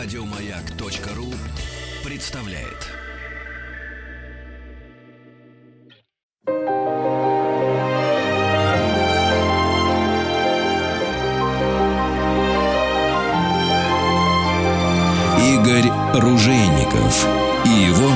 Радиомаяк.ру представляет. Игорь Ружейников и его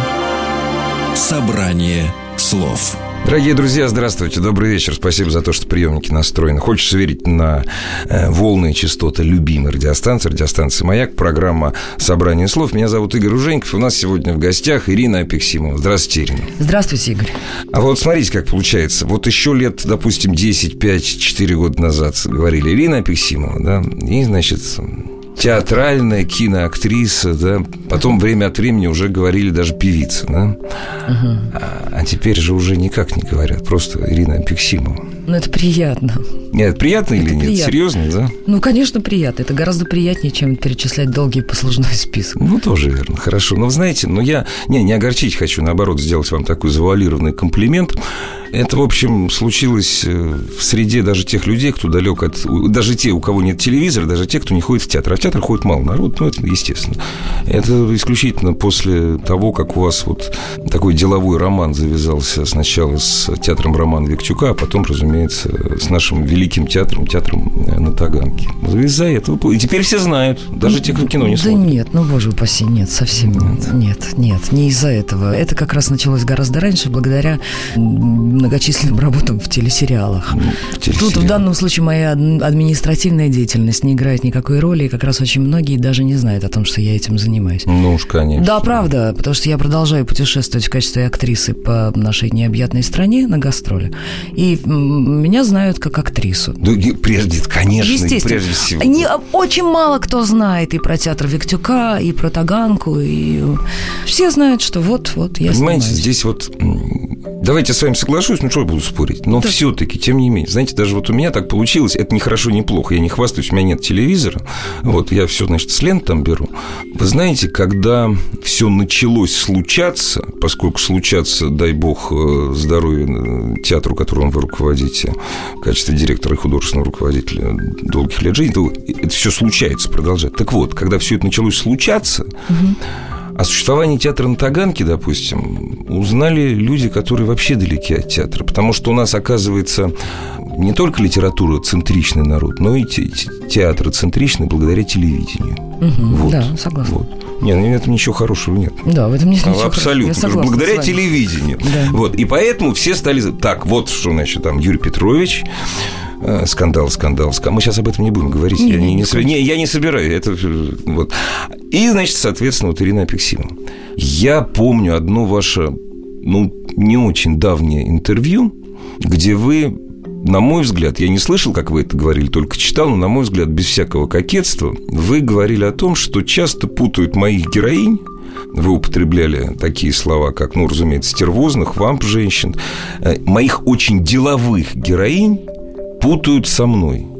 собрание слов. Дорогие друзья, здравствуйте, добрый вечер. Спасибо за то, что приемники настроены. Хочется верить на э, волны частоты любимой радиостанции, радиостанции «Маяк», программа «Собрание слов». Меня зовут Игорь Уженьков. У нас сегодня в гостях Ирина Апексимова. Здравствуйте, Ирина. Здравствуйте, Игорь. А вот смотрите, как получается. Вот еще лет, допустим, 10, 5, 4 года назад говорили Ирина Апексимова, да, и, значит, театральная киноактриса, да. Потом время от времени уже говорили даже певица, да. А, а теперь же уже никак не говорят, просто Ирина Апексимова. Ну, это приятно. Нет, приятно Это или нет? приятно. Серьезно, да? Ну, конечно, приятно. Это гораздо приятнее, чем перечислять долгий послужной список. Ну, тоже верно, хорошо. Но, знаете, но я не, не огорчить хочу, наоборот, сделать вам такой завуалированный комплимент. Это, в общем, случилось э, в среде даже тех людей, кто далек от... Даже те, у кого нет телевизора, даже те, кто не ходит в театр. А в театр ходит мало народ, ну, это естественно. Это исключительно после того, как у вас вот такой деловой роман завязался сначала с театром Романа Виктюка, а потом, разумеется, с нашим великим театром, театром э, на Таганке. Из-за этого. И теперь все знают, даже те, кто кино не да смотрит. нет, ну, боже упаси, нет, совсем нет. Нет, нет, не из-за этого. Это как раз началось гораздо раньше, благодаря многочисленным работам в телесериалах. Тут Телесериал. в данном случае моя ад- административная деятельность не играет никакой роли, и как раз очень многие даже не знают о том, что я этим занимаюсь. Ну уж, конечно. Да, правда, потому что я продолжаю путешествовать в качестве актрисы по нашей необъятной стране на гастроли. И меня знают как актрису. Ну, прежде, конечно, Естественно. прежде всего. Не- очень мало кто знает и про театр Виктюка, и про Таганку, и все знают, что вот-вот я Понимаете, снимаюсь. здесь вот... Давайте я с вами соглашусь, ну что я буду спорить. Но Да. все-таки, тем не менее, знаете, даже вот у меня так получилось, это не хорошо, не плохо. Я не хвастаюсь, у меня нет телевизора. Вот, я все, значит, с лент там беру. Вы знаете, когда все началось случаться, поскольку случаться, дай бог, э, здоровья э, театру, которым вы руководите, в качестве директора и художественного руководителя долгих лет жизни, то это все случается, продолжает. Так вот, когда все это началось случаться, о существовании театра на Таганке, допустим, узнали люди, которые вообще далеки от театра. Потому что у нас, оказывается, не только литература центричный народ, но и те- те- театр центричный благодаря телевидению. Мгм, Вот. Да, согласна. Вот. Не, ну, в этом ничего хорошего нет. Да, в этом нет ничего Абсолютно. хорошего. Согласна благодаря телевидению. Да. Вот. И поэтому все стали... Так, вот что, значит, там Юрий Петрович, э, скандал, скандал, скандал. Мы сейчас об этом не будем говорить. Не, я, не, не, не не я не собираюсь. Это, вот. И, значит, соответственно, вот Ирина Апексимова. Я помню одно ваше, ну, не очень давнее интервью, где вы на мой взгляд, я не слышал, как вы это говорили, только читал, но, на мой взгляд, без всякого кокетства, вы говорили о том, что часто путают моих героинь вы употребляли такие слова, как, ну, разумеется, стервозных, вамп женщин. Э, Моих очень деловых героинь путают со мной.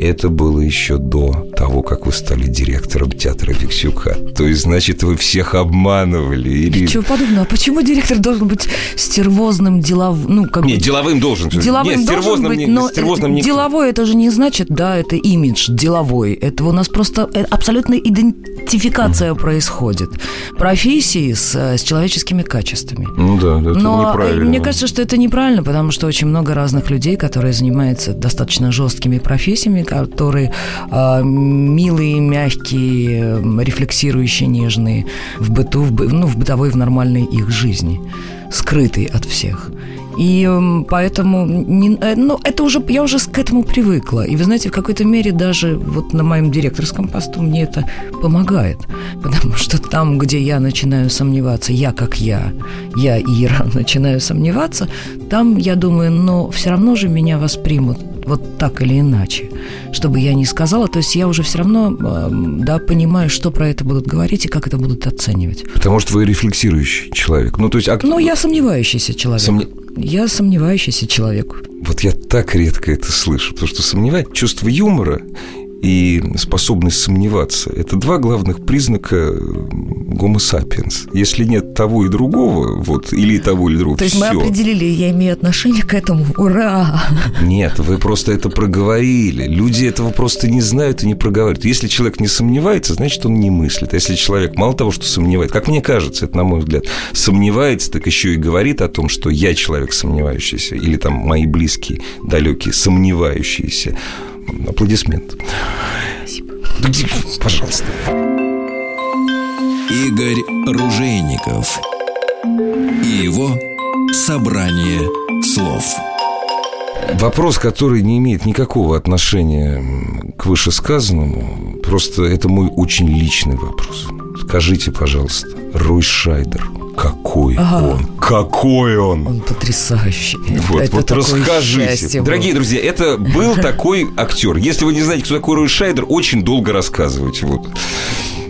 Это было еще до того, как вы стали директором театра Виксюка. То есть, значит, вы всех обманывали, Ирина. Чего подобного? А почему директор должен быть стервозным, деловым? Ну, как Не, бы- деловым должен. Деловым Нет, должен быть, не- но стервозным никто. деловой это же не значит, да, это имидж деловой. Это у нас просто э, абсолютная идентификация происходит профессии с, э, с человеческими качествами. Ну да, это Но э, неправильно. мне кажется, что это неправильно, потому что очень много разных людей, которые занимаются достаточно жесткими профессиями, которые э, милые, мягкие, рефлексирующие, нежные в быту, в, ну, в бытовой, в нормальной их жизни, скрытые от всех. И поэтому не, э, ну, это уже, я уже к этому привыкла. И вы знаете, в какой-то мере даже вот на моем директорском посту мне это помогает. Потому что там, где я начинаю сомневаться, я как я, я Ира, начинаю сомневаться, там, я думаю, но все равно же меня воспримут вот так или иначе, чтобы я не сказала. То есть я уже все равно, эм, да, понимаю, что про это будут говорить и как это будут оценивать. Потому что вы рефлексирующий человек. Ну, то есть... ак- Но я сомневающийся человек. Сомне- Я сомневающийся человек. Вот я так редко это слышу, потому что сомневать чувство юмора и способность сомневаться – это два главных признака гомо сапиенс. Если нет того и другого, вот, или того, или другого, То есть мы определили, я имею отношение к этому. Ура! Нет, вы просто это проговорили. Люди этого просто не знают и не проговаривают. Если человек не сомневается, значит, он не мыслит. А если человек мало того, что сомневается, как мне кажется, это на мой взгляд, сомневается, так еще и говорит о том, что я человек сомневающийся, или там мои близкие, далекие, сомневающиеся. Аплодисмент. Спасибо. Пожалуйста. Игорь Ружейников и его собрание слов. Вопрос, который не имеет никакого отношения к вышесказанному, просто это мой очень личный вопрос. Скажите, пожалуйста, Рой Шайдер, какой Ага. он? Какой он? Он потрясающий. Вот, Это вот расскажите. было. Дорогие друзья, это был такой актер. Если вы не знаете, кто такой Рой Шайдер, очень долго рассказывать. Вот.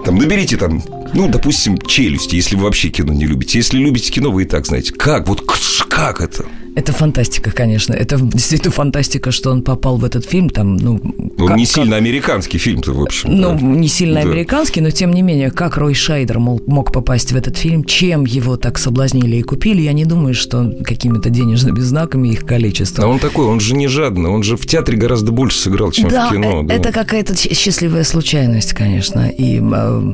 Там, наберите там, ну, допустим, челюсти, если вы вообще кино не любите. Если любите кино, вы и так знаете. Как? Вот как это? Это фантастика, конечно. Это действительно фантастика, что он попал в этот фильм. Там, ну, Ну, как- не как- сильно американский фильм-то, в общем. Ну, не сильно Да. американский, но тем не менее, как Рой Шайдер мол, мог попасть в этот фильм, чем его так соблазнили и купили, я не думаю, что какими-то денежными знаками их количество. А он такой, он же не жадный, он же в театре гораздо больше сыграл, чем да, в кино. э- да. это какая-то счастливая случайность, конечно. И э,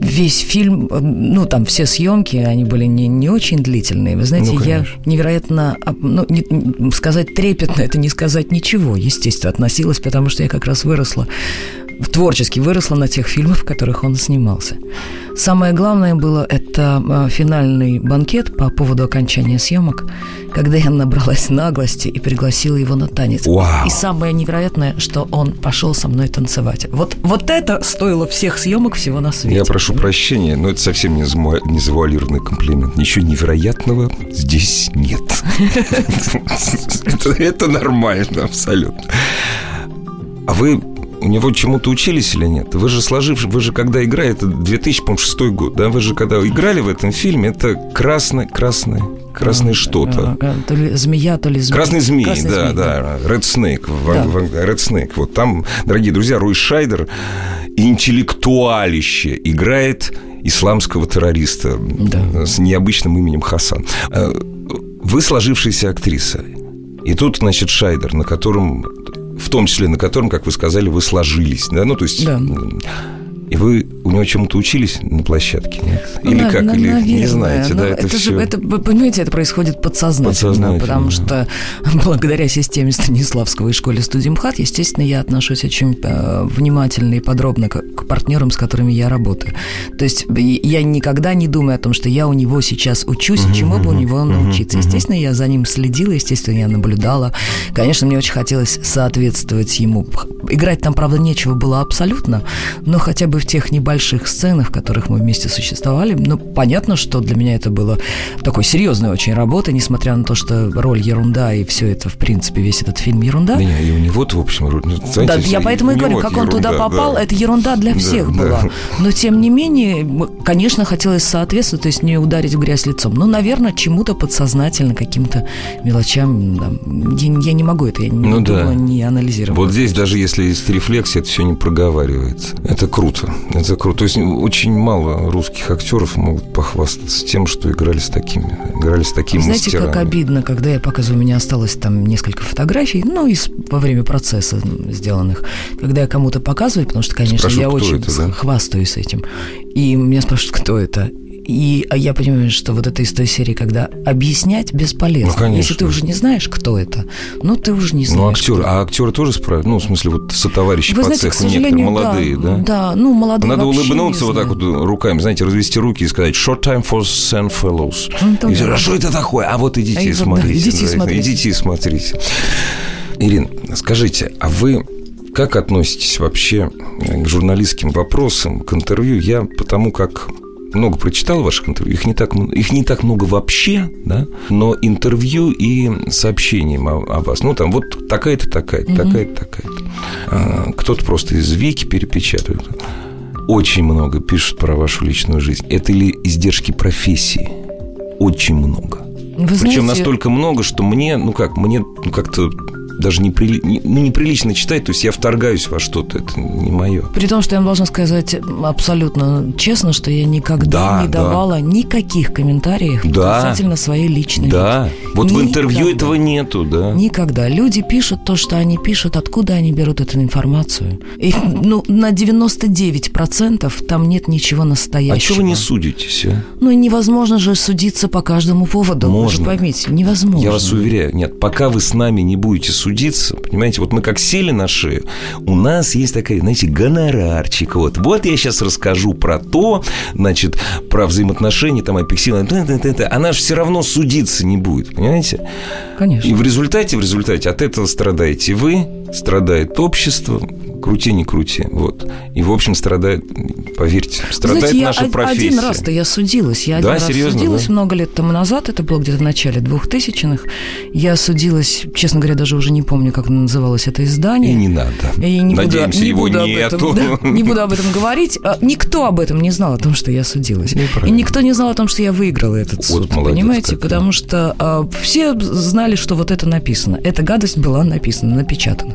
весь фильм, э, ну, там все съемки, они были не, не очень длительные. Вы знаете, Ну, я невероятно, ну, не- сказать трепетно, это не сказать ничего, естественно, относилась, потому что я как раз выросла творчески выросла на тех фильмах, в которых он снимался. Самое главное было это э, финальный банкет по поводу окончания съемок, когда я набралась наглости и пригласила его на танец. Вау. И самое невероятное, что он пошел со мной танцевать. Вот, вот это стоило всех съемок всего на свете. Я прошу прощения, но это совсем не, зама- не завуалированный комплимент. Ничего невероятного здесь нет. Это нормально, абсолютно. А вы у него чему-то учились или нет? Вы же сложивши, вы же когда играли, это 2006 год, да? Вы же когда играли в этом фильме, это красное, красное, красное что-то. Э, э, То ли змея, то ли змея. Красный змей, Красный да, змей, да, Red Snake, Да. Red Snake. Вот там, дорогие друзья, Рой Шайдер интеллектуалище играет исламского террориста Да. с необычным именем Хасан. Э, Вы сложившаяся актриса. И тут, значит, Шайдер, на котором, в том числе на котором, как вы сказали, вы сложились, да, ну, то есть... Да. И вы у него чему-то учились на площадке, нет? Ну, Или на- как? на- Или не наверное. знаете, Ну, да, это, же, все... это, вы понимаете, это происходит подсознательно, Подсознательно, потому что благодаря системе Станиславского и школе студии МХАТ, естественно, я отношусь очень э, внимательно и подробно к, к партнерам, с которыми я работаю. То есть я никогда не думаю о том, что я у него сейчас учусь, и чему бы у него научиться. Естественно, я за ним следила, естественно, я наблюдала. Конечно, мне очень хотелось соответствовать ему. Играть там, правда, нечего было абсолютно, но хотя бы в тех небольших сценах, в которых мы вместе существовали, ну, понятно, что для меня это было такой серьезной очень работой, несмотря на то, что роль ерунда и все это, в принципе, весь этот фильм ерунда. Не, и у него-то, в общем, ру- ну, знаете, Да, я поэтому и говорю, него как он туда попал, да. это ерунда для Да, всех да. была. Но тем не менее, конечно, хотелось соответствовать, то есть не ударить в грязь лицом. Ну, наверное, чему-то подсознательно, каким-то мелочам. да. Я, я не могу это, я не Ну да. думала, не анализировала. Вот здесь даже если есть рефлексия, это все не проговаривается. Это круто. Это круто. То есть очень мало русских актеров могут похвастаться тем, что играли с такими, играли с такими Знаете, мастерами. как обидно, когда я показываю, у меня осталось там несколько фотографий, ну, из, во время процесса сделанных, когда я кому-то показываю, потому что, конечно, Спрашиваю, я очень это, да? хвастаюсь этим. И меня спрашивают, кто это. И а я понимаю, что вот это из той серии, когда объяснять бесполезно. Ну, конечно. Если ты уже не знаешь, кто это, ну, ты уже не знаешь. Ну, актер, кто. а актеры тоже справятся? Ну, в смысле, вот сотоварищи Вы по знаете, цеху некоторые, молодые, да? да? ну, молодые Надо улыбнуться вот так вот руками, знаете, развести руки и сказать «Short time for San Fellows». Ну, да. И а что это такое? А вот идите А и вот, да, смотрите. идите и да, смотрите. Идите и смотрите. Ирина, скажите, а вы как относитесь вообще к журналистским вопросам, к интервью? Я потому как много прочитал ваших интервью, их не так, их не так много вообще, да, но интервью и сообщением о, о вас. Ну, там вот такая-то, такая-то, такая-то, такая-то. А, кто-то просто из Вики перепечатывает. Очень много пишут про вашу личную жизнь. Это ли издержки профессии? Очень много. Вы Причем знаете, настолько много, что мне, ну как, мне ну, как-то даже неприли... не, ну, неприлично читать, то есть я вторгаюсь во что-то, это не мое. При том, что я должна сказать абсолютно честно, что я никогда Да, не да. давала никаких комментариев Да. касательно своей личной Да, жизни. вот в интервью Никогда. этого нету, да. Никогда. Люди пишут то, что они пишут, откуда они берут эту информацию. И, ну, на 99% там нет ничего А настоящего. чего вы не судитесь, а? Ну, невозможно же судиться по каждому поводу. Вы же Можно. поймите, невозможно. Я вас уверяю, нет, пока вы с нами не будете судиться, понимаете, вот мы как сели на шею, у нас есть такая, знаете, гонорарчик, вот, вот я сейчас расскажу про то, значит, про взаимоотношения, там, апельсина, т-т-т-т. она же все равно судиться не будет, понимаете? Конечно. И в результате, в результате от этого страдаете вы, страдает общество, крути, не крути, вот. И, в общем, страдает, поверьте, страдает Знаете, я наша од- профессия. один раз-то я судилась. Я Да, один раз серьезно, судилась да? много лет тому назад. Это было где-то в начале 2000-х. Я судилась, честно говоря, даже уже не помню, как называлось это издание. И не надо. И не буду- Надеемся, не его буду об нету. этом, да, не буду об этом говорить. А, Никто об этом не знал, о том, что я судилась. Ну, и никто не знал о том, что я выиграла этот Вот суд. молодец понимаете? какая. Потому что а, все знали, что вот это написано. Эта гадость была написана, напечатана.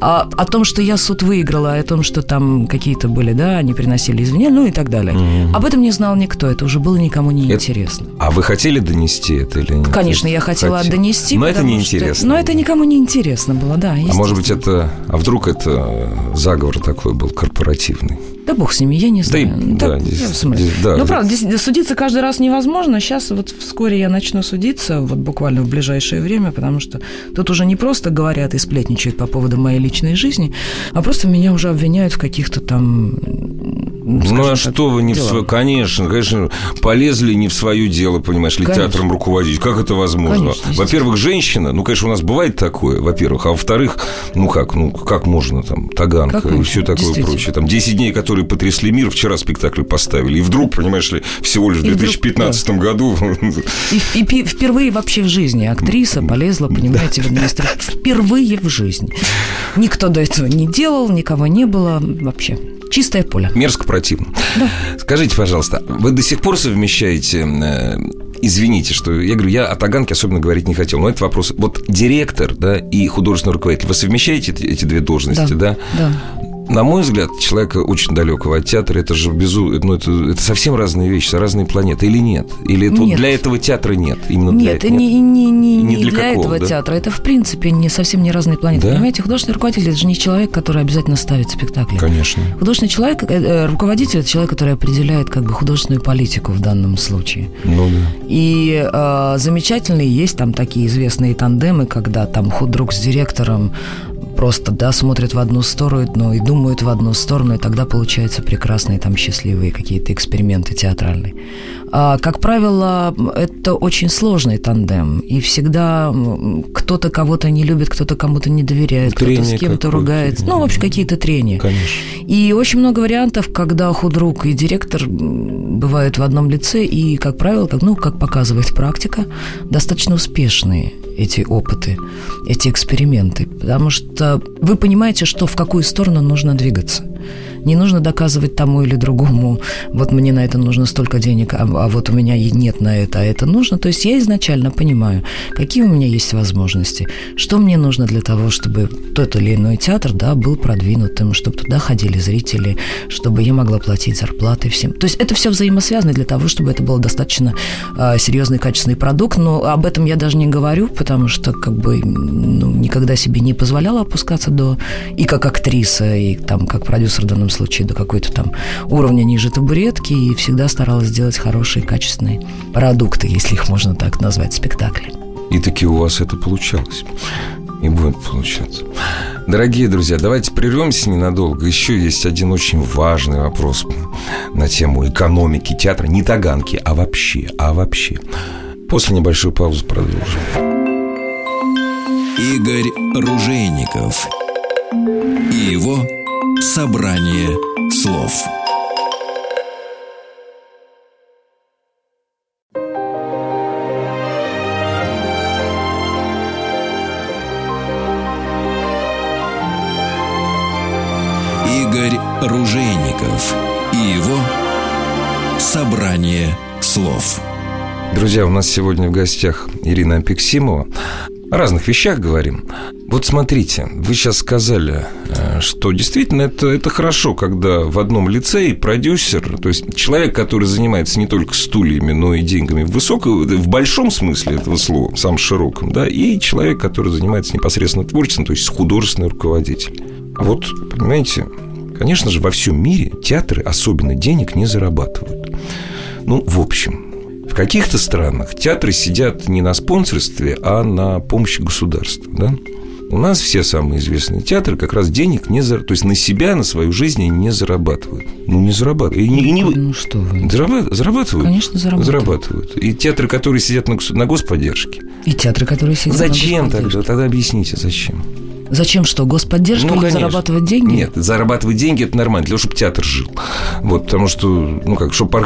А о том, что я суд выиграла, о том, что там какие-то были, да, они приносили извинения, ну и так далее. Об этом не знал никто. Это уже было никому не Это- интересно. А вы хотели донести это или нет? Конечно, я хотела Хотели. донести. Но это неинтересно. что- Но это никому не интересно было, да. А может быть, это... А вдруг это заговор такой был корпоративный? Да бог с ними, я не Да и- знаю. да, Так, здесь- я в смысле. здесь- да, ну, да. правда, здесь судиться каждый раз невозможно. Сейчас вот вскоре я начну судиться, вот буквально в ближайшее время, потому что тут уже не просто говорят и сплетничают по поводу моей личной жизни, а просто меня уже обвиняют в каких-то там... Ну, а скажем так, что вы не в делах. свое... Конечно, конечно, полезли не в свое дело, понимаешь ли, Конечно. театром руководить. Как это возможно? Во-первых, женщина, ну, конечно, у нас бывает такое, во-первых. А во-вторых, ну как, ну как можно там, таганка Как и можно? все такое прочее. Там 10 дней, которые потрясли мир, вчера спектакль поставили. И вдруг, понимаешь ли, всего лишь в И вдруг, 2015 году... И, и впервые вообще в жизни актриса полезла, понимаете, в администрацию. Впервые в жизни. Никто до этого не делал, никого не было вообще. Чистое поле. Мерзко противно. Скажите, пожалуйста, вы до сих пор совмещаете... э, Извините, что я говорю, я о Таганке особенно говорить не хотел, но это вопрос. Вот директор, да, и художественный руководитель, вы совмещаете эти, эти две должности, да? Да. На мой взгляд, человека очень далекого от театра, это же безу... ну, это, это совсем разные вещи, разные планеты, или нет? Или это вот Нет. для этого театра нет? Именно для Нет, не, не, не, Не не для для, какого, этого да? театра. Это, в принципе, не совсем не разные планеты. Да? Понимаете, художественный руководитель это же не человек, который обязательно ставит спектакли. Конечно. Художественный человек, э, э, руководитель это человек, который определяет как бы художественную политику в данном случае. Ну да. И э, замечательные есть там такие известные тандемы, когда там худрук с директором просто, да, смотрят в одну сторону и думают в одну сторону, и тогда получаются прекрасные там счастливые какие-то эксперименты театральные. А, как правило, это очень сложный тандем, и всегда кто-то кого-то не любит, кто-то кому-то не доверяет, кто-то с кем-то ругается. Ну, в общем, какие-то трения. Конечно. И очень много вариантов, когда худрук и директор бывают в одном лице, и, как правило, как, ну, как показывает практика, достаточно успешные эти опыты, эти эксперименты. Потому что вы понимаете, что в какую сторону нужно двигаться. Не нужно доказывать тому или другому, вот мне на это нужно столько денег, а, а вот у меня нет на это, а это нужно. То есть я изначально понимаю, какие у меня есть возможности, что мне нужно для того, чтобы тот или иной театр да, был продвинутым, чтобы туда ходили зрители, чтобы я могла платить зарплаты всем. То есть это все взаимосвязано для того, чтобы это был достаточно а, серьезный, качественный продукт. Но об этом я даже не говорю, потому что как бы ну, никогда себе не позволяла опускаться до и как актриса, и там как продюсер в данном случае до какой-то там уровня ниже табуретки, и всегда старалась сделать хорошие, качественные продукты, если их можно так назвать, спектакли. И таки у вас это получалось. И будет получаться. Дорогие друзья, давайте прервемся ненадолго. Еще есть один очень важный вопрос на тему экономики театра. Не таганки, а вообще, а вообще. После небольшой паузы продолжим. Игорь Ружейников и его собрание слов. Игорь Ружейников и его собрание слов. Друзья, у нас сегодня в гостях Ирина Апексимова. О разных вещах говорим. Вот смотрите, вы сейчас сказали, э, что действительно это, это хорошо, когда в одном лице продюсер, то есть человек, который занимается не только стульями, но и деньгами в высоком, в большом смысле этого слова, в самом широком, да, и человек, который занимается непосредственно творчеством, то есть художественный руководитель. А вот, понимаете, конечно же, во всем мире театры особенно денег не зарабатывают. Ну, в общем, в каких-то странах театры сидят не на спонсорстве, а на помощи государства, да? У нас все самые известные театры как раз денег не зарабатывают. То есть на себя, на свою жизнь они не зарабатывают. Ну, не зарабатывают. И не, и не... Ну, что вы. Зарабатывают? зарабатывают? Конечно, зарабатывают. Зарабатывают. И театры, которые сидят на, на господдержке. И театры, которые сидят зачем на Зачем тогда? Тогда объясните, зачем? Зачем что? Господдержка ну, или конечно. зарабатывать деньги? Нет, зарабатывать деньги это нормально, для того, чтобы театр жил. Вот, потому что, ну как, чтобы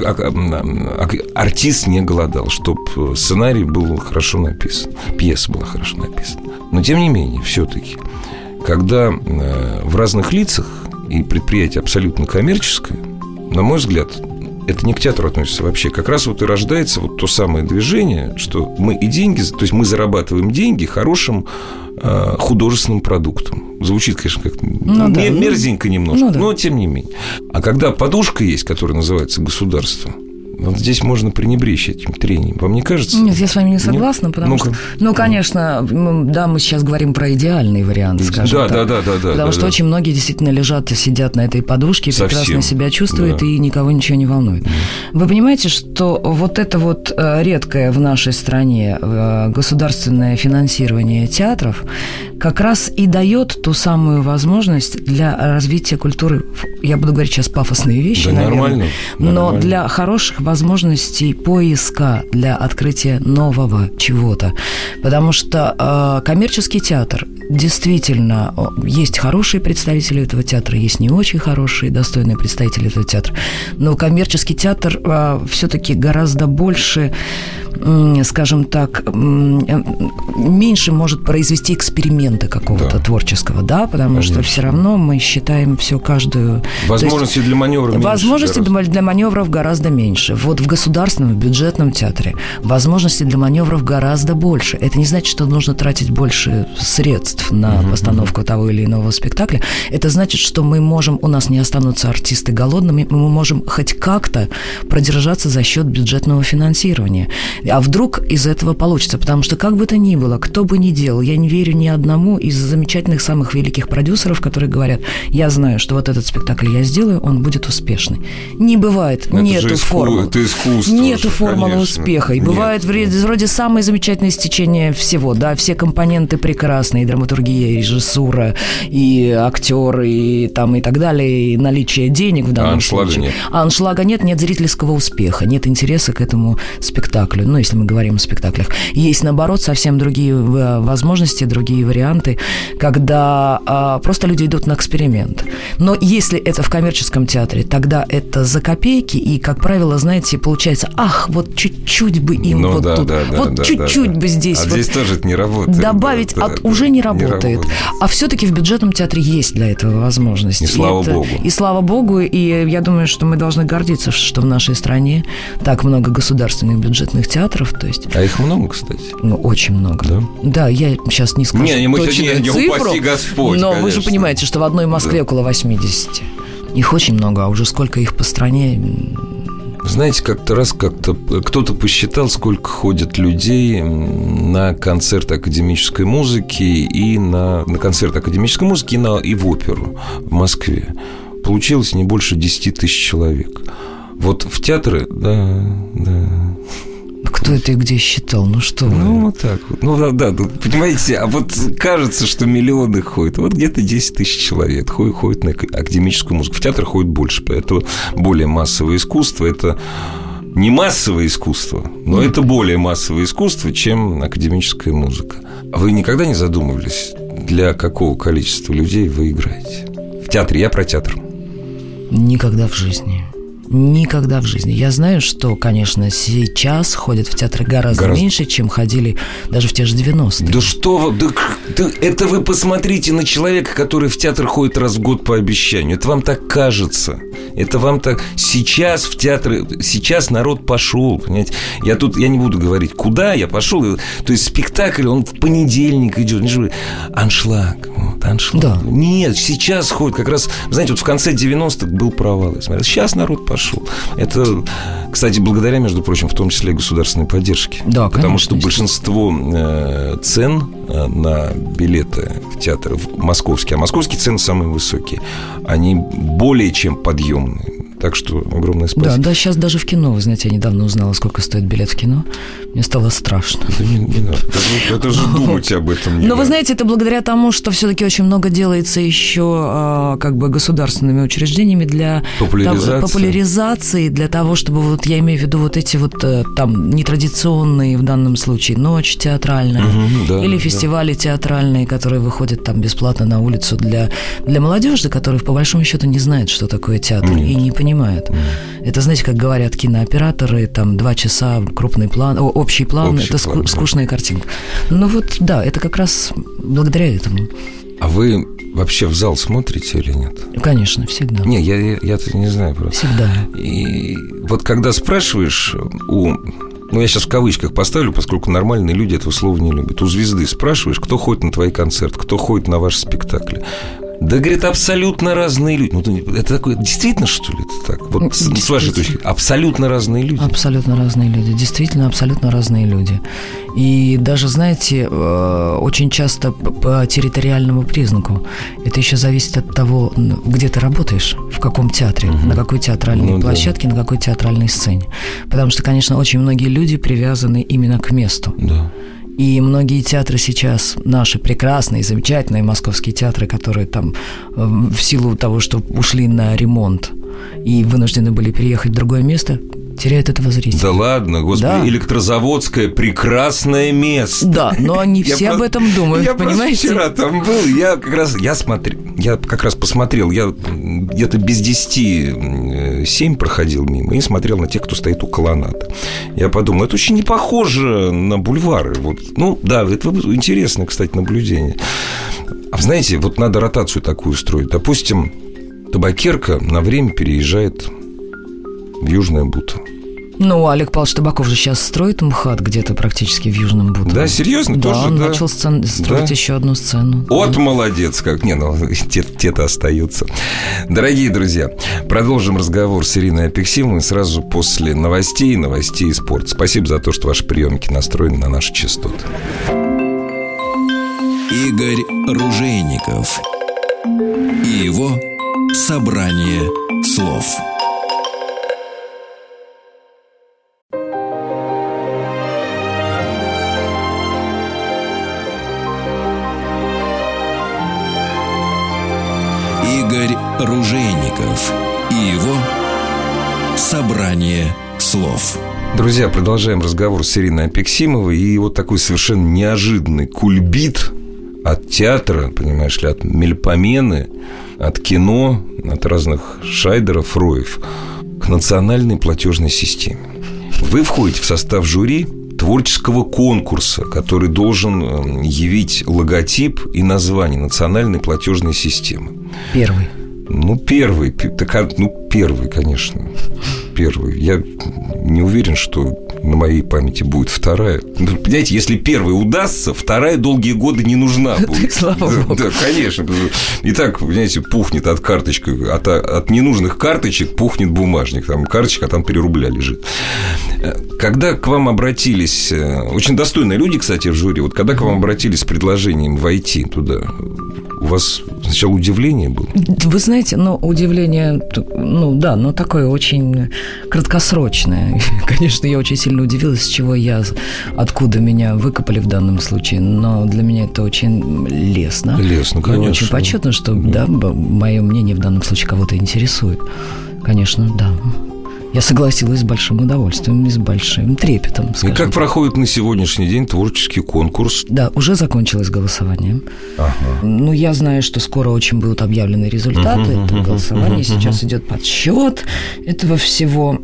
артист не голодал, чтобы сценарий был хорошо написан, пьеса была хорошо написана. Но тем не менее, все-таки, когда э, в разных лицах и предприятие абсолютно коммерческое, на мой взгляд, это не к театру относится вообще. Как раз вот и рождается вот то самое движение, что мы и деньги, то есть мы зарабатываем деньги хорошим э, художественным продуктом. Звучит, конечно, как ну, да, мерзенько немножко, ну, да. но тем не менее. А когда подушка есть, которая называется государство – вот здесь можно пренебречь этим трением. Вам не кажется? Нет, я с вами не согласна, Нет? потому ну что, ну, конечно, да, мы сейчас говорим про идеальный вариант, скажем да, так. Да, да, да, да. Потому да, что да. очень многие действительно лежат, сидят на этой подушке, Совсем. прекрасно себя чувствуют да. и никого ничего не волнует. Да. Вы понимаете, что вот это вот э, редкое в нашей стране э, государственное финансирование театров как раз и дает ту самую возможность для развития культуры. Я буду говорить сейчас пафосные вещи, да, наверное, нормально, но нормально. для хороших возможностей поиска для открытия нового чего-то. Потому что э, коммерческий театр действительно есть хорошие представители этого театра, есть не очень хорошие, достойные представители этого театра. Но коммерческий театр э, все-таки гораздо больше скажем так, меньше может произвести эксперимента какого-то да. творческого, да, потому Конечно. что все равно мы считаем все каждую... Возможности есть, для маневров. Возможности гораздо. для маневров гораздо меньше. Вот в государственном, в бюджетном театре возможности для маневров гораздо больше. Это не значит, что нужно тратить больше средств на угу, постановку угу. того или иного спектакля. Это значит, что мы можем, у нас не останутся артисты голодными, мы можем хоть как-то продержаться за счет бюджетного финансирования. А вдруг из этого получится? Потому что как бы то ни было, кто бы ни делал, я не верю ни одному из замечательных самых великих продюсеров, которые говорят, я знаю, что вот этот спектакль я сделаю, он будет успешный. Не бывает, это нету иску... формулы. Это искусство. Нету же, формулы конечно. успеха. И Нет. бывает вроде, вроде самое замечательное стечение всего, да, все компоненты прекрасные, и драматургия, и режиссура, и актеры, и там и так далее, и наличие денег в данном а аншлага случае. Нет. А аншлага нет, нет зрительского успеха, нет интереса к этому спектаклю. Ну, если мы говорим о спектаклях. Есть, наоборот, совсем другие э, возможности, другие варианты, когда а, просто люди идут на эксперимент. Но если это в коммерческом театре, тогда это за копейки, и, как правило, знаете, получается, ах, вот чуть-чуть бы им ну, вот да, тут, да, да, вот да, чуть-чуть да, бы здесь. А вот здесь тоже это не работает. Добавить да, от да, уже не работает. не работает. А все-таки в бюджетном театре есть для этого возможность. И слава это, богу. И слава богу, и я думаю, что мы должны гордиться, что в нашей стране так много государственных бюджетных театров, то есть а их много, кстати? Ну, очень много. Да? Да, я сейчас не скажу не, не, мы точную не, цифру, упаси Господь, но конечно. вы же понимаете, что в одной Москве да. около 80. Их очень много, а уже сколько их по стране... Знаете, как-то раз как-то кто-то посчитал, сколько ходят людей на концерт академической музыки и на, на концерт академической музыки и, на, и в оперу в Москве. Получилось не больше 10 тысяч человек. Вот в театры, да, да, кто это и где считал? Ну что Ну, вот так вот. Ну, да, да, понимаете, а вот кажется, что миллионы ходят. Вот где-то 10 тысяч человек ходят, ходят на академическую музыку. В театр ходит больше, поэтому более массовое искусство – это не массовое искусство, но это более массовое искусство, чем академическая музыка. А вы никогда не задумывались, для какого количества людей вы играете? В театре, я про театр. Никогда в жизни. Никогда в жизни. Я знаю, что, конечно, сейчас ходят в театры гораздо, гораздо... меньше, чем ходили даже в те же 90-е. Да что вы... Да, да, это вы посмотрите на человека, который в театр ходит раз в год по обещанию. Это вам так кажется. Это вам так... Сейчас в театры... Сейчас народ пошел, понимаете? Я тут... Я не буду говорить, куда я пошел. То есть спектакль, он в понедельник идет. Аншлаг. Вот, аншлаг. Да. Нет, сейчас ходит как раз... Знаете, вот в конце 90-х был провал. Сейчас народ пошел. Это, кстати, благодаря, между прочим, в том числе и государственной поддержке. Да, Потому конечно, что большинство э, цен э, на билеты в театр московские, а московские цены самые высокие, они более чем подъемные. Так что огромное спасибо. Да, да, сейчас даже в кино, вы знаете, я недавно узнала, сколько стоит билет в кино. Мне стало страшно. Это, не, не надо. это, это же думать об этом не Но надо. вы знаете, это благодаря тому, что все-таки очень много делается еще а, как бы государственными учреждениями для популяризации. Того, популяризации, для того, чтобы вот я имею в виду вот эти вот э, там нетрадиционные в данном случае ночь театральная угу, да, или фестивали да. театральные, которые выходят там бесплатно на улицу для для молодежи, которые по большому счету не знают, что такое театр Нет. и не понимают. Нет. Это знаете, как говорят кинооператоры, там два часа крупный план, о, общий план, общий это план, скучная да. картинка. Ну вот, да, это как раз благодаря этому. А вы вообще в зал смотрите или нет? Конечно, всегда. Не, я, я, я не знаю просто. Всегда. И вот когда спрашиваешь у ну, я сейчас в кавычках поставлю, поскольку нормальные люди этого слова не любят. У звезды спрашиваешь, кто ходит на твои концерты, кто ходит на ваши спектакли. Да, говорит, абсолютно разные люди. Ну, это такое, действительно, что ли, это так? Вот с, вашей точки абсолютно разные люди. Абсолютно разные люди. Действительно, абсолютно разные люди. И даже, знаете, э, очень часто по территориальному признаку. Это еще зависит от того, где ты работаешь, в каком театре, угу. на какой театральной ну, площадке, да. на какой театральной сцене. Потому что, конечно, очень многие люди привязаны именно к месту. Да. И многие театры сейчас, наши прекрасные, замечательные московские театры, которые там э, в силу того, что ушли на ремонт и вынуждены были переехать в другое место, теряют этого зрителя. Да ладно, господи, да. электрозаводское прекрасное место. Да, но они все об этом думают, я понимаете? Я вчера там был, я как раз, я смотрел, я как раз посмотрел, я где-то без 10 7 э, проходил мимо и смотрел на тех, кто стоит у колоннады. Я подумал, это очень не похоже на бульвары. Вот, ну, да, это интересное, кстати, наблюдение. А знаете, вот надо ротацию такую устроить. Допустим, табакерка на время переезжает в Южное Буто. Ну, Олег Павлович Табаков же сейчас строит МХАТ где-то практически в Южном Буто. Да, серьезно? Да, тоже, он да? начал сцен... строить да? еще одну сцену. Вот да. молодец как. Не, ну, те, те-то остаются. Дорогие друзья, продолжим разговор с Ириной Апексимовой сразу после новостей, новостей и спорта. Спасибо за то, что ваши приемники настроены на наши частоты. Игорь Ружейников и его «Собрание слов». Игорь Ружейников и его «Собрание слов». Друзья, продолжаем разговор с Ириной Апексимовой. И вот такой совершенно неожиданный кульбит от театра, понимаешь ли, от мельпомены, от кино, от разных шайдеров, роев к национальной платежной системе. Вы входите в состав жюри творческого конкурса, который должен э, явить логотип и название национальной платежной системы. Первый. Ну, первый. Так, а, ну, первый, конечно. Первый. Я не уверен, что на моей памяти будет вторая. Ну, понимаете, если первая удастся, вторая долгие годы не нужна будет. Слава Богу. Да, конечно. И так, понимаете, пухнет от карточек, от, от ненужных карточек пухнет бумажник. Там карточка, а там 3 рубля лежит. Когда к вам обратились, э, очень достойные люди, кстати, в жюри, вот когда к вам обратились с предложением войти туда, у вас сначала удивление было? Вы знаете, ну, удивление, ну, да, но такое очень краткосрочное. Конечно, я очень сильно удивилась, с чего я, откуда меня выкопали в данном случае, но для меня это очень лестно. Лестно, конечно. И очень почетно, что, да, мое мнение в данном случае кого-то интересует. Конечно, да. Я согласилась с большим удовольствием и с большим трепетом. И как проходит на сегодняшний день творческий конкурс? Да, уже закончилось голосование. Ага. Ну, я знаю, что скоро очень будут объявлены результаты uh этого голосования. uh Сейчас идет подсчет этого всего.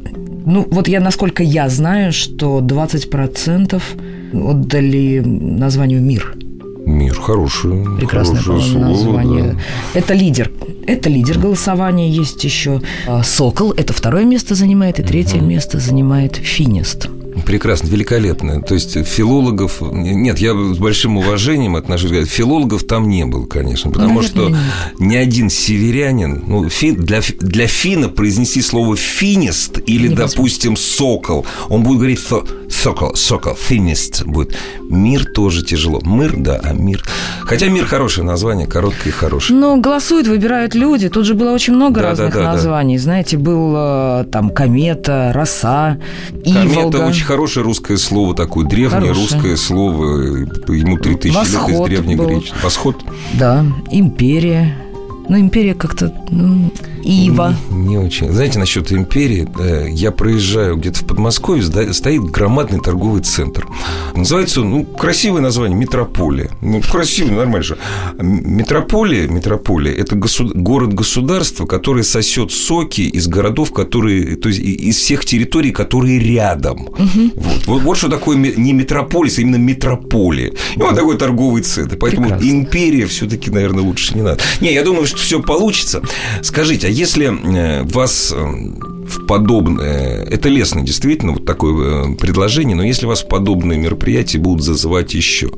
Ну, вот я, насколько я знаю, что 20% отдали названию «Мир». Мир хорошее. Прекрасное хорошее слово, название. да. Это лидер. Это лидер голосования. Есть еще а, Сокол. Это второе место занимает. И третье место занимает Финист. Прекрасно, великолепно. То есть филологов... Нет, я с большим уважением отношусь. Филологов там не было, конечно. Потому Наверное, что нет. ни один северянин... Ну, фи- для, для финна произнести слово «финист» или, Невозможно. допустим, «сокол», он будет говорить «со- «сокол», «сокол», «финист» будет. Мир тоже тяжело. Мир, да, а мир... Хотя мир хорошее название, короткое и хорошее. Но голосуют, выбирают люди. Тут же было очень много Да, разных да, да, да. названий. Знаете, был э, там комета, роса, Комета Иволга. Очень хорошее русское слово, такое древнее Хорошее. русское слово. Ему 3000 лет из Восход древнегреческого. Восход Да, империя. Ну, империя как-то... ну, Ива. Не, не очень. Знаете, насчет империи, э, я проезжаю где-то в Подмосковье, стоит громадный торговый центр. Называется ну, красивое название, Метрополия. Ну, красивый, нормально же. Метрополия, Метрополия – это госу- город-государство, которое сосет соки из городов, которые, то есть из всех территорий, которые рядом. Вот. Вот, вот что такое не метрополис, а именно метрополия. И он такой торговый центр. Поэтому Прекрасно. империя все-таки, наверное, лучше не надо. Не, я думаю, что все получится. Скажите, а если э, вас э, в подобное... Это лестно, действительно, вот такое э, предложение, но если вас в подобные мероприятия будут зазывать еще,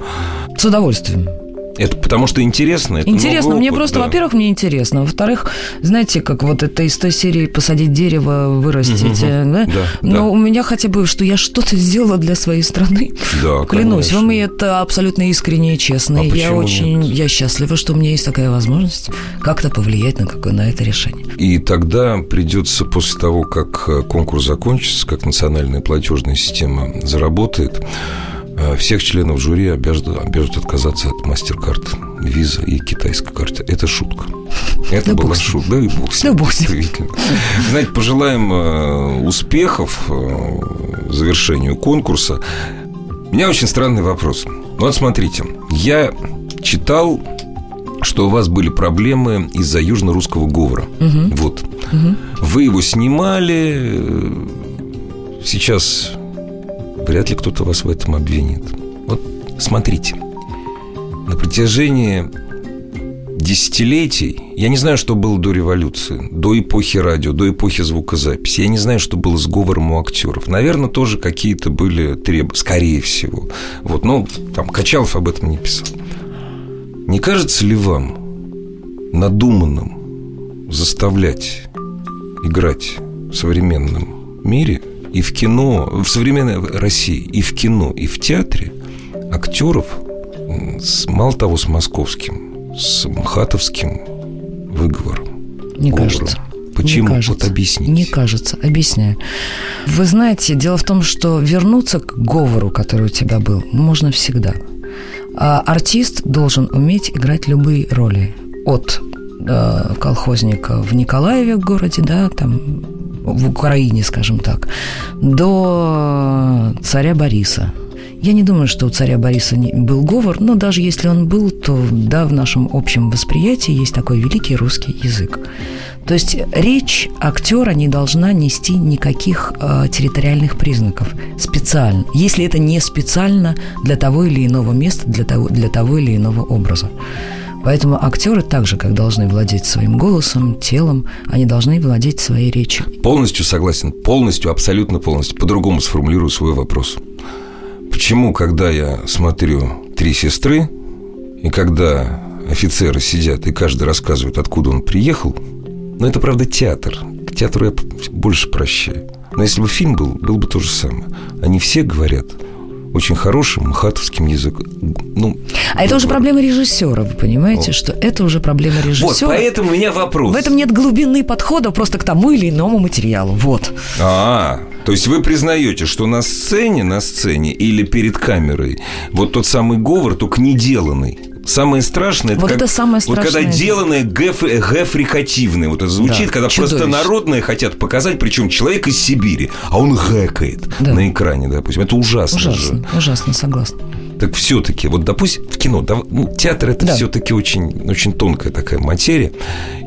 С удовольствием. Это потому что интересно? это Интересно, мне опыт, просто, да. во-первых, мне интересно. Во-вторых, знаете, как вот это из той серии посадить дерево, вырастить, э, да? да, Но да. у меня хотя бы, что я что-то сделала для своей страны. Да, Клянусь, конечно. вам и это абсолютно искренне и честно. А я очень, нет? я счастлива, что у меня есть такая возможность как-то повлиять на, какое, на это решение. И тогда придется после того, как э, конкурс закончится, как национальная платежная система заработает, всех членов жюри обяжут, обяжут отказаться от мастер-карт, виза и китайской карты. Это шутка. Это Да была шутка. Да и бог с Да ним, бог с ним. Знаете, пожелаем э, успехов э, завершению конкурса. У меня очень странный вопрос. Вот смотрите, я читал, что у вас были проблемы из-за южно-русского говора. Вот. Вы его снимали. э, Сейчас вряд ли кто-то вас в этом обвинит. Вот смотрите. На протяжении десятилетий, я не знаю, что было до революции, до эпохи радио, до эпохи звукозаписи, я не знаю, что было с говором у актеров. Наверное, тоже какие-то были требования, скорее всего. Вот, но там Качалов об этом не писал. Не кажется ли вам надуманным заставлять играть в современном мире и в кино, в современной России, и в кино, и в театре актеров, мало того, с московским, с мхатовским выговором. Не говором. кажется. Почему? Не кажется. Вот объясните. Не кажется. Объясняю. Вы знаете, дело в том, что вернуться к говору, который у тебя был, можно всегда. А артист должен уметь играть любые роли. От э, колхозника в Николаеве в городе, да, там в Украине, скажем так, до царя Бориса. Я не думаю, что у царя Бориса был говор, но даже если он был, то да, в нашем общем восприятии есть такой великий русский язык. То есть речь актера не должна нести никаких э, территориальных признаков специально, если это не специально для того или иного места, для того, для того или иного образа. Поэтому актеры так же, как должны владеть своим голосом, телом, они должны владеть своей речью. Полностью согласен, полностью, абсолютно полностью. По-другому сформулирую свой вопрос. Почему, когда я смотрю «Три сестры», и когда офицеры сидят, и каждый рассказывает, откуда он приехал, но это, правда, театр. К театру я больше прощаю. Но если бы фильм был, был бы то же самое. Они все говорят очень хорошим мхатовским языком. Ну, А это уже проблема режиссера, вы понимаете, Вот. что это уже проблема вот, режиссера. поэтому у меня вопрос. В этом нет глубины подхода просто к тому или иному материалу. Вот. А, то есть вы признаете, что на сцене, на сцене или перед камерой вот тот самый говор, только неделанный. Самое страшное, Вот это самое Вот когда страшное. деланное гэф, гэфрикативное, вот это звучит, Да, когда чудовище. просто народное хотят показать, причем человек из Сибири, а он гэкает Да. на экране, допустим. Это ужасно, же. Ужасно, ужасно, согласна. Так все-таки, вот, допустим, в кино, да, ну, театр это Да. все-таки очень, очень тонкая такая материя,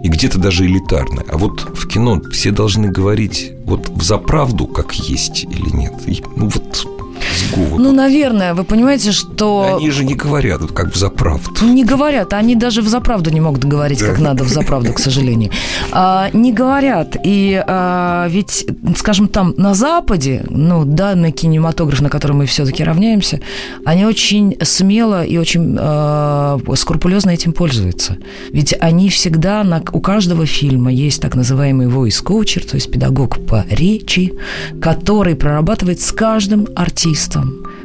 и где-то даже элитарная. А вот в кино все должны говорить вот в заправду, как есть или нет. И, ну, вот Вот. Ну, наверное, вы понимаете, что... Они же не говорят, вот как в заправду. Не говорят, они даже в заправду не могут говорить, как надо в заправду, к сожалению. А, не говорят, и а, ведь, скажем, там на Западе, ну, данный кинематограф, на который мы все-таки равняемся, они очень смело и очень а, скрупулезно этим пользуются. Ведь они всегда, на, у каждого фильма есть так называемый voice coacher, то есть педагог по речи, который прорабатывает с каждым артистом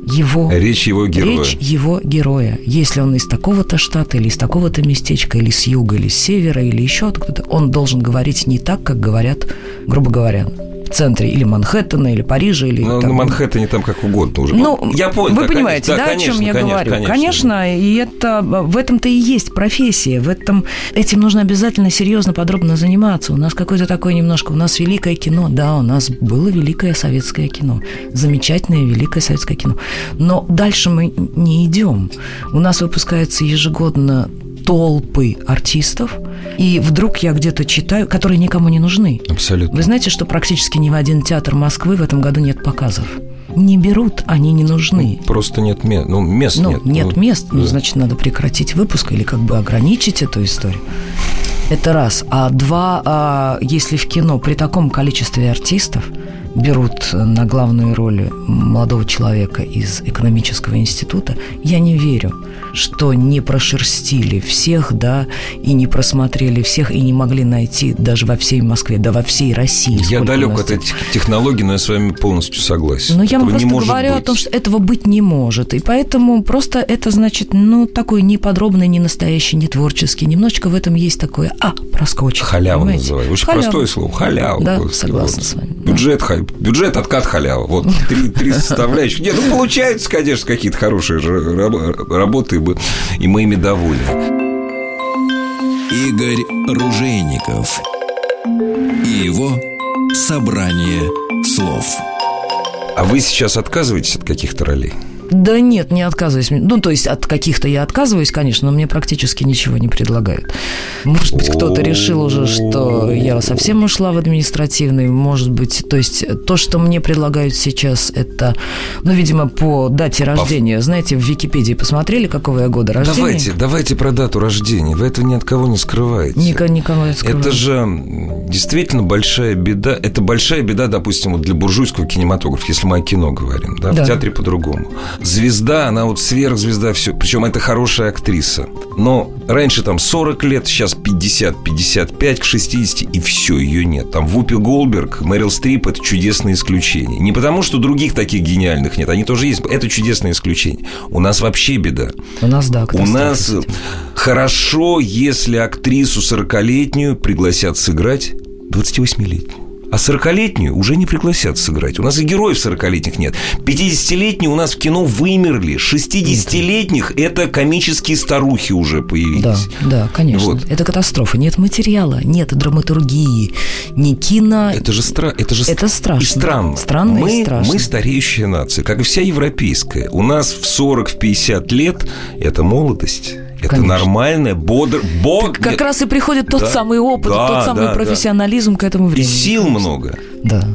его речь его героя. Речь его героя. Если он из такого-то штата, или из такого-то местечка, или с юга, или с севера, или еще откуда-то, он должен говорить не так, как говорят, грубо говоря, центре или Манхэттена, или Парижа, или... Ну, там, на Манхэттене там как угодно уже. Ну, я понял. Вы да, понимаете, конечно, да, конечно, о чем я конечно, говорю? Конечно, конечно, и это в этом-то и есть профессия. В этом этим нужно обязательно серьезно, подробно заниматься. У нас какое-то такое немножко, у нас великое кино, да, у нас было великое советское кино, замечательное великое советское кино. Но дальше мы не идем. У нас выпускается ежегодно толпы артистов, и вдруг я где-то читаю, которые никому не нужны. Абсолютно. Вы знаете, что практически ни в один театр Москвы в этом году нет показов? Не берут, они не нужны. Просто нет мест. Ну, мест ну, нет. Нет ну, мест, ну, значит, надо прекратить выпуск или как бы ограничить эту историю. Это раз. А два, а, если в кино при таком количестве артистов берут на главную роль молодого человека из экономического института, я не верю, что не прошерстили всех, да, и не просмотрели всех, и не могли найти даже во всей Москве, да во всей России. Я далек от этих технологий, но я с вами полностью согласен. Но я вам просто говорю быть. о том, что этого быть не может. И поэтому просто это значит, ну, такой не подробный, не настоящий, не творческий. Немножечко в этом есть такое, а, проскочит. Халява называют. Очень халява. простое слово. Халява. Да, согласна вот. с вами. Бюджет, да. бюджет, откат, халява. Вот три, три составляющих. Нет, ну, получается, конечно, какие-то хорошие работы, и мы ими довольны. Игорь Ружейников и его собрание слов. А вы сейчас отказываетесь от каких-то ролей? Да нет, не отказываюсь. Ну, то есть от каких-то я отказываюсь, конечно, но мне практически ничего не предлагают. Может быть, кто-то решил уже, что я совсем ушла в административный. Может быть, то есть то, что мне предлагают сейчас, это, ну, видимо, по дате рождения. Знаете, в Википедии посмотрели, какого я года рождения? Давайте, давайте про дату рождения. Вы это ни от кого не скрываете. Никого, никого не скрываю. Это же действительно большая беда. Это большая беда, допустим, вот для буржуйского кинематографа, если мы о кино говорим. Да? Да. В театре по-другому звезда, она вот сверхзвезда, все. Причем это хорошая актриса. Но раньше там 40 лет, сейчас 50, 55 к 60, и все, ее нет. Там Вупи Голберг, Мэрил Стрип – это чудесное исключение. Не потому, что других таких гениальных нет, они тоже есть. Это чудесное исключение. У нас вообще беда. У нас, да, У нас хорошо, если актрису 40-летнюю пригласят сыграть 28-летнюю. А 40-летнюю уже не пригласят сыграть. У нас и героев 40-летних нет. 50-летние у нас в кино вымерли. 60-летних это комические старухи уже появились. Да, да, конечно. Вот. Это катастрофа. Нет материала, нет драматургии, ни кино. Это же, стра... это же это страшно. И странно. Странно мы, и страшно. Мы стареющая нация, как и вся европейская. У нас в 40-50 лет это молодость. Это Конечно. нормально, бодр, бод... Как раз и приходит тот да, самый опыт, да, тот самый да, профессионализм да. к этому времени. И сил много. Да.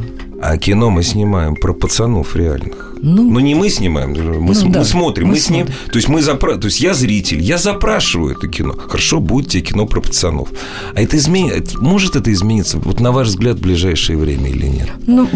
А кино мы снимаем про пацанов реальных. Ну, Но не мы снимаем, мы, ну, да, мы смотрим, мы, мы смотрим. то есть мы запра... то есть я зритель, я запрашиваю это кино. Хорошо, будет тебе кино про пацанов. А это изменит, может это измениться, вот на ваш взгляд, в ближайшее время или нет? Ну,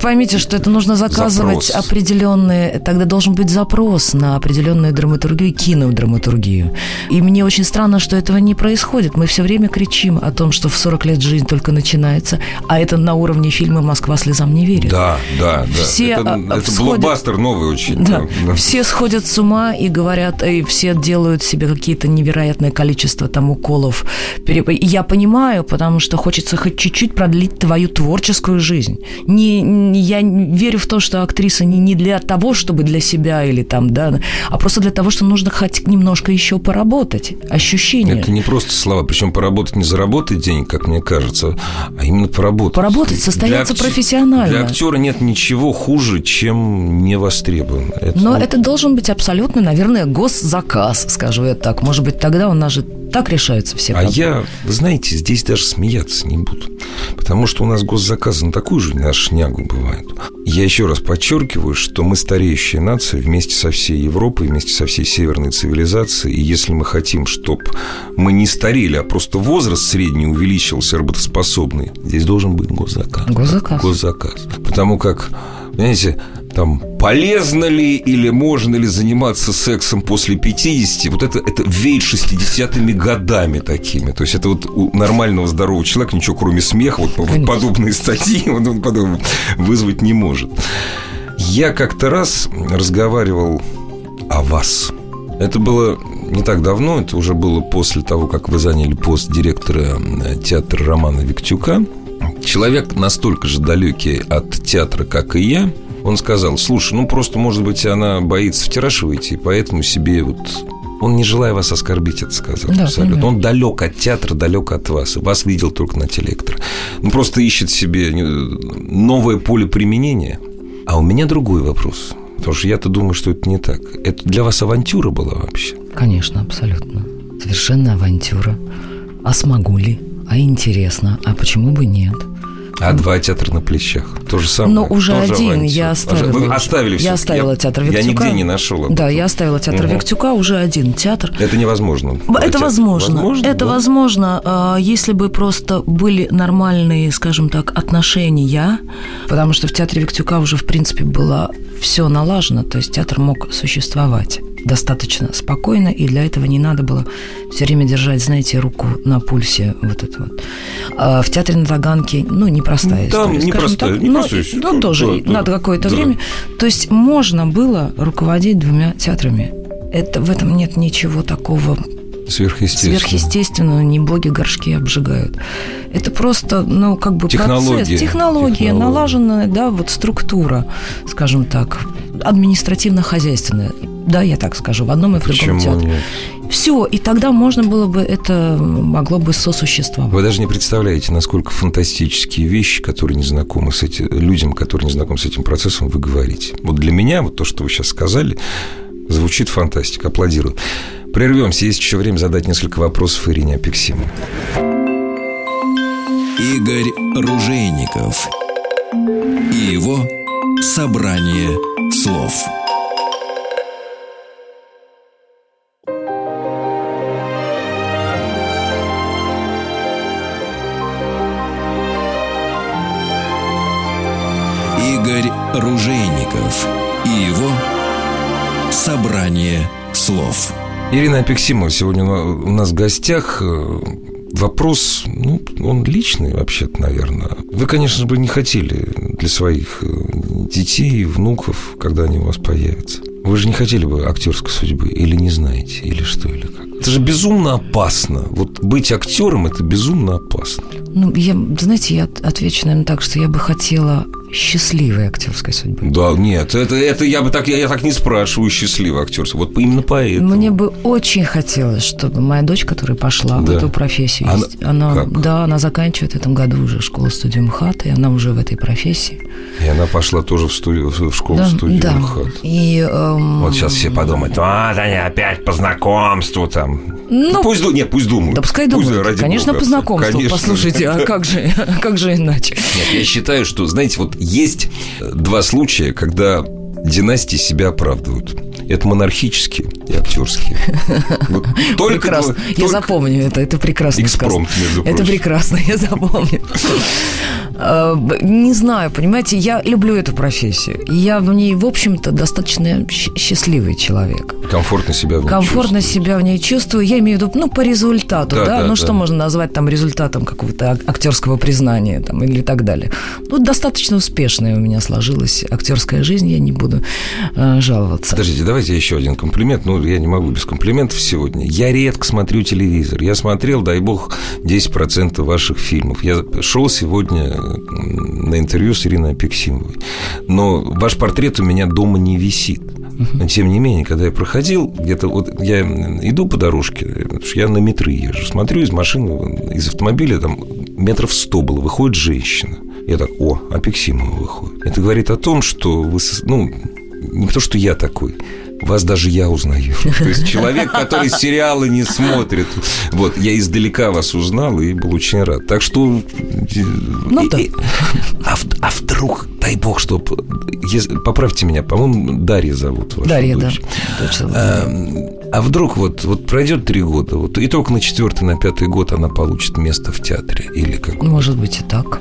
поймите, что это нужно заказывать запрос. определенные, тогда должен быть запрос на определенную драматургию, кинодраматургию. И мне очень странно, что этого не происходит. Мы все время кричим о том, что в 40 лет жизнь только начинается, а это на уровне фильма «Москва слезам не верит». Да, да, да. Все это, это всходят... блокбастер новый очень. Да. да. Все сходят с ума и говорят, и все делают себе какие-то невероятное количество там уколов. Я понимаю, потому что хочется хоть чуть-чуть продлить твою творческую жизнь. Не, не, я верю в то, что актриса не, не для того, чтобы для себя или там, да, а просто для того, что нужно хоть немножко еще поработать. Ощущение. Это не просто слова, причем поработать не заработать денег, как мне кажется, а именно поработать. Поработать, состояться для профессионально. Для актера нет ничего хуже, чем не востребован. Это... Но это должен быть абсолютно, наверное, госзаказ, скажу я так. Может быть, тогда у нас же так решаются все проблемы. А я, знаете, здесь даже смеяться не буду. Потому что у нас госзаказы на такую же на шнягу бывают. Я еще раз подчеркиваю, что мы стареющая нация вместе со всей Европой, вместе со всей северной цивилизацией. И если мы хотим, чтобы мы не старели, а просто возраст средний увеличился, работоспособный, здесь должен быть госзаказ. Госзаказ. Госзаказ. Потому как, понимаете, там, полезно ли или можно ли заниматься сексом после 50, вот это, это веет 60-ми годами такими. То есть это вот у нормального здорового человека ничего кроме смеха, вот Конечно. подобные статьи вот, он подобное вызвать не может. Я как-то раз разговаривал о вас. Это было не так давно, это уже было после того, как вы заняли пост директора э, театра Романа Виктюка. Человек настолько же далекий от театра, как и я – он сказал, слушай, ну просто, может быть, она боится в тираж выйти, и поэтому себе вот он, не желая вас оскорбить, это сказал да, абсолютно. Понимаю. Он далек от театра, далек от вас. Вас видел только на телектор. Он просто ищет себе новое поле применения. А у меня другой вопрос. Потому что я-то думаю, что это не так. Это для вас авантюра была вообще? Конечно, абсолютно. Совершенно авантюра. А смогу ли? А интересно? А почему бы нет? А два театра на плечах. То же самое. Но уже Тоже один авантюр. я оставила. Вы оставили Я оставила я, театр Виктюка. Я нигде не нашел. Да, я оставила театр угу. Виктюка, уже один театр. Это невозможно. Это возможно. возможно. Это да? возможно, а, если бы просто были нормальные, скажем так, отношения, потому что в театре Виктюка уже, в принципе, было все налажено, то есть театр мог существовать достаточно спокойно, и для этого не надо было все время держать, знаете, руку на пульсе вот это вот. А в театре на Таганке, ну, непростая Там история. непростая, так, непростая но, ну, тоже да, надо да, какое-то да. время. То есть можно было руководить двумя театрами. Это, в этом нет ничего такого Сверхъестественно. Сверхъестественно, не боги горшки обжигают. Это просто, ну, как бы технология. процесс, технология, технология. налаженная, да, вот структура, скажем так, административно-хозяйственная. Да, я так скажу, в одном и в другом театре. Нет? Все, и тогда можно было бы это могло бы сосуществовать. Вы даже не представляете, насколько фантастические вещи, которые не знакомы с этим, людям, которые не знакомы с этим процессом, вы говорите. Вот для меня вот то, что вы сейчас сказали, звучит фантастика. Аплодирую. Прервемся, есть еще время задать несколько вопросов Ирине Апексиму. Игорь Ружейников и его «Собрание слов». Игорь Ружейников и его «Собрание слов». Ирина Апексимова сегодня у нас в гостях. Э, вопрос, ну, он личный вообще-то, наверное. Вы, конечно же, не хотели для своих э, детей, внуков, когда они у вас появятся. Вы же не хотели бы актерской судьбы, или не знаете, или что, или как? Это же безумно опасно. Вот быть актером это безумно опасно. Ну, я, знаете, я отвечу, наверное, так, что я бы хотела счастливой актерской судьбы. Да, нет, это, это я бы так, я, я так не спрашиваю счастливой актерской. Вот именно поэтому. Мне бы очень хотелось, чтобы моя дочь, которая пошла да. в эту профессию, она, есть, она да, она заканчивает в этом году уже школу-студию МХАТ, и она уже в этой профессии. И она пошла тоже в, студию, в школу-студию да, МХАТ. И, эм... Вот сейчас все подумают, а, они опять по знакомству там. Ну, ну пусть, нет, пусть думают. Да пускай пусть, думают, конечно, Бога. по знакомству. Конечно. Послушайте, а как же, как же иначе? Нет, я считаю, что, знаете, вот есть два случая, когда династии себя оправдывают. Это монархические и актерские. Вот только прекрасно. Два, я только... запомню это. Это прекрасно. Экспромт, между прочим. Это прекрасно, я запомню. Э, не знаю, понимаете, я люблю эту профессию. Я в ней, в общем-то, достаточно счастливый человек. Комфортно себя в ней Комфортно себя в ней чувствую. Я имею в виду, ну, по результату, да? да? да ну, да. что можно назвать там результатом какого-то актерского признания там, или так далее. Ну, достаточно успешная у меня сложилась актерская жизнь, я не буду э, жаловаться. Подождите, давайте еще один комплимент. Ну, я не могу без комплиментов сегодня. Я редко смотрю телевизор. Я смотрел, дай бог, 10% ваших фильмов. Я шел сегодня на интервью с Ириной Апексимовой. Но ваш портрет у меня дома не висит. Но, тем не менее, когда я проходил, где-то вот я иду по дорожке, потому что я на метры езжу, смотрю из машины, из автомобиля, там метров сто было, выходит женщина. Я так, о, Апексимова выходит. Это говорит о том, что вы, ну, не то, что я такой, вас даже я узнаю. То есть человек, который сериалы не смотрит. Вот, я издалека вас узнал и был очень рад. Так что... Ну, да. а, а вдруг, дай бог, что... Поправьте меня, по-моему, Дарья зовут вашу Дарья, дочь. да. Дочь а, а вдруг вот, вот пройдет три года, вот, и только на четвертый, на пятый год она получит место в театре или как? Может быть и так.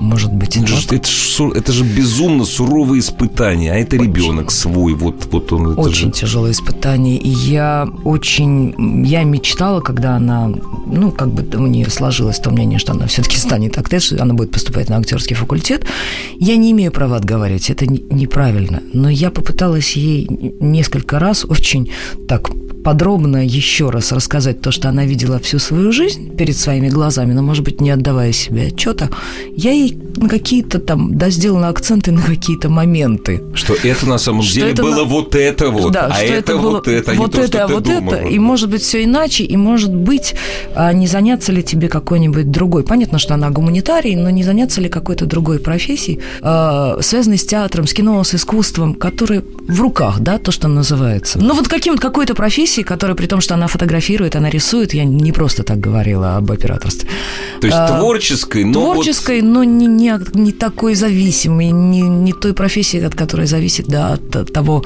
Может быть, это, же, это, же, это же безумно суровые испытания, а это очень, ребенок свой, вот, вот он. Это очень же... тяжелое испытание. И я очень, я мечтала, когда она, ну, как бы у нее сложилось то мнение, что она все-таки станет актрисой, она будет поступать на актерский факультет. Я не имею права отговаривать, это неправильно. Но я попыталась ей несколько раз очень так подробно еще раз рассказать то, что она видела всю свою жизнь перед своими глазами, но, может быть, не отдавая себе отчета, я ей на какие-то там, да, сделала акценты на какие-то моменты. Что это на самом что деле было на... вот это вот, да, а что это, это было вот это, а вот не это, то, а вот это, и может быть все иначе, и может быть а, не заняться ли тебе какой-нибудь другой. Понятно, что она гуманитарий, но не заняться ли какой-то другой профессией, а, связанной с театром, с кино, с искусством, который в руках, да, то, что называется. Ну вот каким-то какой-то профессией, которая при том, что она фотографирует, она рисует, я не просто так говорила об операторстве. То есть а, творческой, но творческой, вот... но не, не, не такой зависимой, не, не той профессии, от которой зависит, да, от, от того,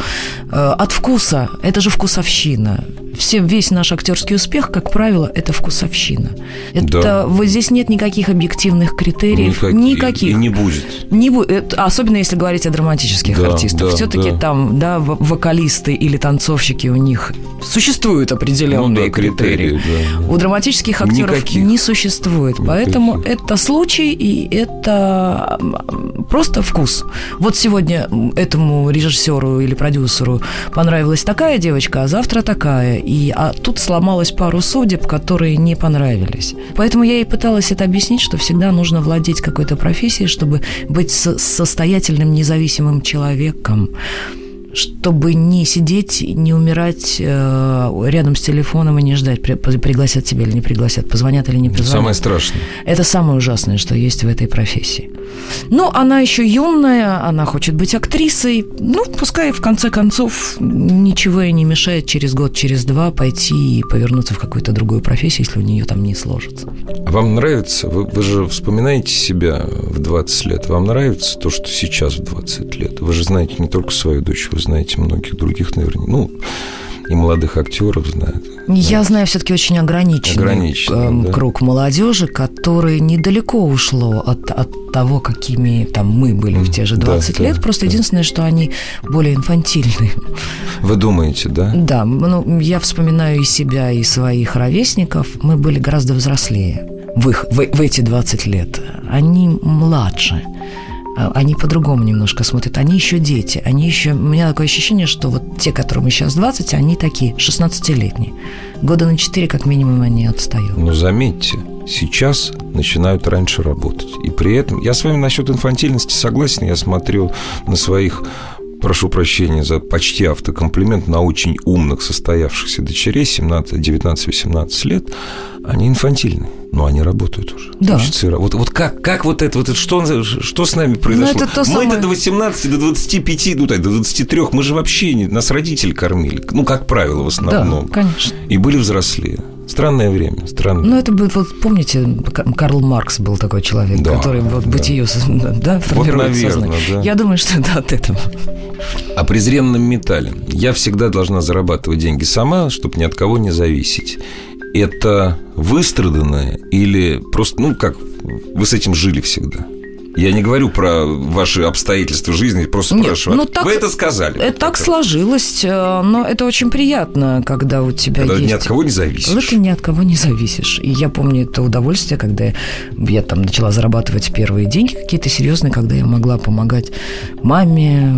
э, от вкуса. Это же вкусовщина. Все, весь наш актерский успех, как правило, это вкусовщина. Это да. вот здесь нет никаких объективных критериев, Никак, никаких. И не будет. Не будет, особенно если говорить о драматических да, артистах. Да, Все-таки да. там, да, вокалисты или танцовщики у них существуют определенные ну, да, критерии. критерии да. У драматических актеров Никаких. не существует. Никаких. Поэтому это случай и это просто вкус. Вот сегодня этому режиссеру или продюсеру понравилась такая девочка, а завтра такая. И а тут сломалась пару судеб, которые не понравились. Поэтому я и пыталась это объяснить, что всегда нужно владеть какой-то профессией, чтобы быть состоятельным, независимым человеком чтобы не сидеть, не умирать э, рядом с телефоном и не ждать, при, пригласят тебя или не пригласят, позвонят или не позвонят. Самое страшное. Это самое ужасное, что есть в этой профессии. Ну, она еще юная, она хочет быть актрисой. Ну, пускай в конце концов ничего ей не мешает через год, через два пойти и повернуться в какую-то другую профессию, если у нее там не сложится. Вам нравится? Вы, вы же вспоминаете себя в 20 лет. Вам нравится то, что сейчас в 20 лет? Вы же знаете не только свою дочь, вы знаете многих других, наверное. Ну, и молодых актеров знают. Я да. знаю все-таки очень ограниченный, ограниченный круг да. молодежи, который недалеко ушло от, от того, какими там мы были в те же 20 да, лет. Да, Просто да. единственное, что они более инфантильны. Вы думаете, да? Да. Ну, я вспоминаю и себя, и своих ровесников. Мы были гораздо взрослее в, их, в, в эти 20 лет. Они младше. А, они по-другому немножко смотрят. Они еще дети. Они еще... У меня такое ощущение, что вот те, которым сейчас 20, они такие 16-летние. Года на 4 как минимум они отстают. Но заметьте, сейчас начинают раньше работать. И при этом... Я с вами насчет инфантильности согласен. Я смотрю на своих прошу прощения за почти автокомплимент, на очень умных состоявшихся дочерей 17, 19, 18 лет, они инфантильны, но они работают уже. Да. Учатся, вот, вот как, как вот это, вот это что, что с нами произошло? Ну, это то мы самое... до 18, до 25, ну, так, до 23, мы же вообще не, нас родители кормили, ну, как правило, в основном. Да, конечно. И были взрослее. Странное время, странное. Ну, это был, вот помните, Карл Маркс был такой человек, да, который вот да. бытие да, формирует вот, наверное, сознание. Да. Я думаю, что это от этого. О презренном металле. Я всегда должна зарабатывать деньги сама, чтобы ни от кого не зависеть. Это выстраданное или просто, ну, как вы с этим жили всегда? Я не говорю про ваши обстоятельства жизни, просто Нет, спрашиваю. Ну, так, Вы это сказали. Это так сложилось, э, но это очень приятно, когда у тебя когда есть... ни от кого не зависишь. Когда ты ни от кого не зависишь. И я помню это удовольствие, когда я там начала зарабатывать первые деньги какие-то серьезные, когда я могла помогать маме,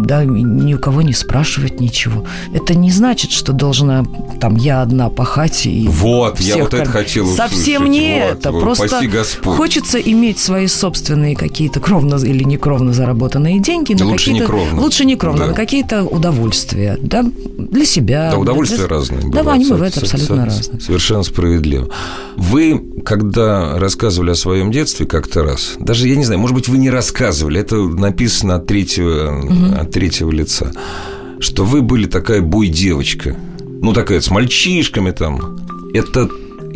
да, ни у кого не спрашивать ничего. Это не значит, что должна там я одна пахать и Вот, я вот это хотел услышать. Совсем не вот, это. Вот, Просто хочется иметь свои собственные какие-то кровно или некровно заработанные деньги на лучше какие-то... Некровно. Лучше некровно. Да. На какие-то удовольствия, да, для себя. Да, удовольствия для... разные. Да, бывают, они бывают абсолютно разные. Совершенно справедливо. Вы, когда рассказывали о своем детстве как-то раз, даже, я не знаю, может быть, вы не рассказывали, это написано от третьего, угу. от третьего лица. что вы были такая бой-девочка. Ну, такая с мальчишками там. Это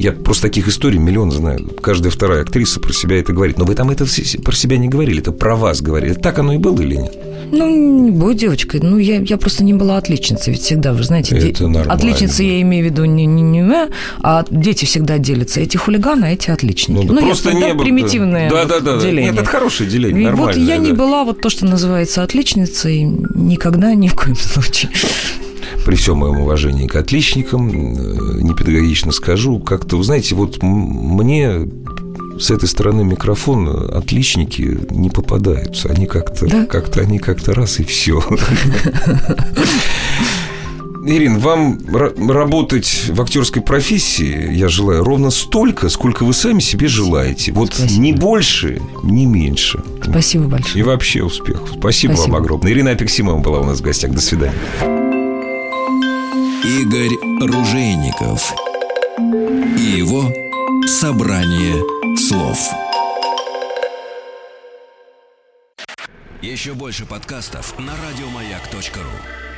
я просто таких историй миллион знаю. Каждая вторая актриса про себя это говорит. Но вы там это про себя не говорили, это про вас говорили. Так оно и было или нет? Ну, не будь девочкой. Ну, я, я просто не была отличницей. Ведь всегда, вы знаете, Это де... нормально. отличницы я имею в виду не, не, не вы, а дети всегда делятся. Эти хулиганы, а эти отличники. Ну, да просто не да, было- примитивное Да, вот да, да. да. деление. Нет, это хорошее деление, нормально. вот я не была вот то, что называется отличницей, никогда, ни в коем случае. При всем моем уважении к отличникам, э, непедагогично скажу, как-то, вы знаете, вот мне с этой стороны микрофона отличники не попадаются. Они как-то, Да? как-то, они как-то раз и все. Ирин, вам ра- работать в актерской профессии я желаю ровно столько, сколько вы сами себе желаете. Вот Спасибо. ни больше, ни меньше. Спасибо большое. И вообще успехов. Спасибо, Спасибо. вам огромное. Ирина Апексимова была у нас в гостях. До свидания. Игорь Ружейников и его собрание слов. Еще больше подкастов на радиомаяк.ру.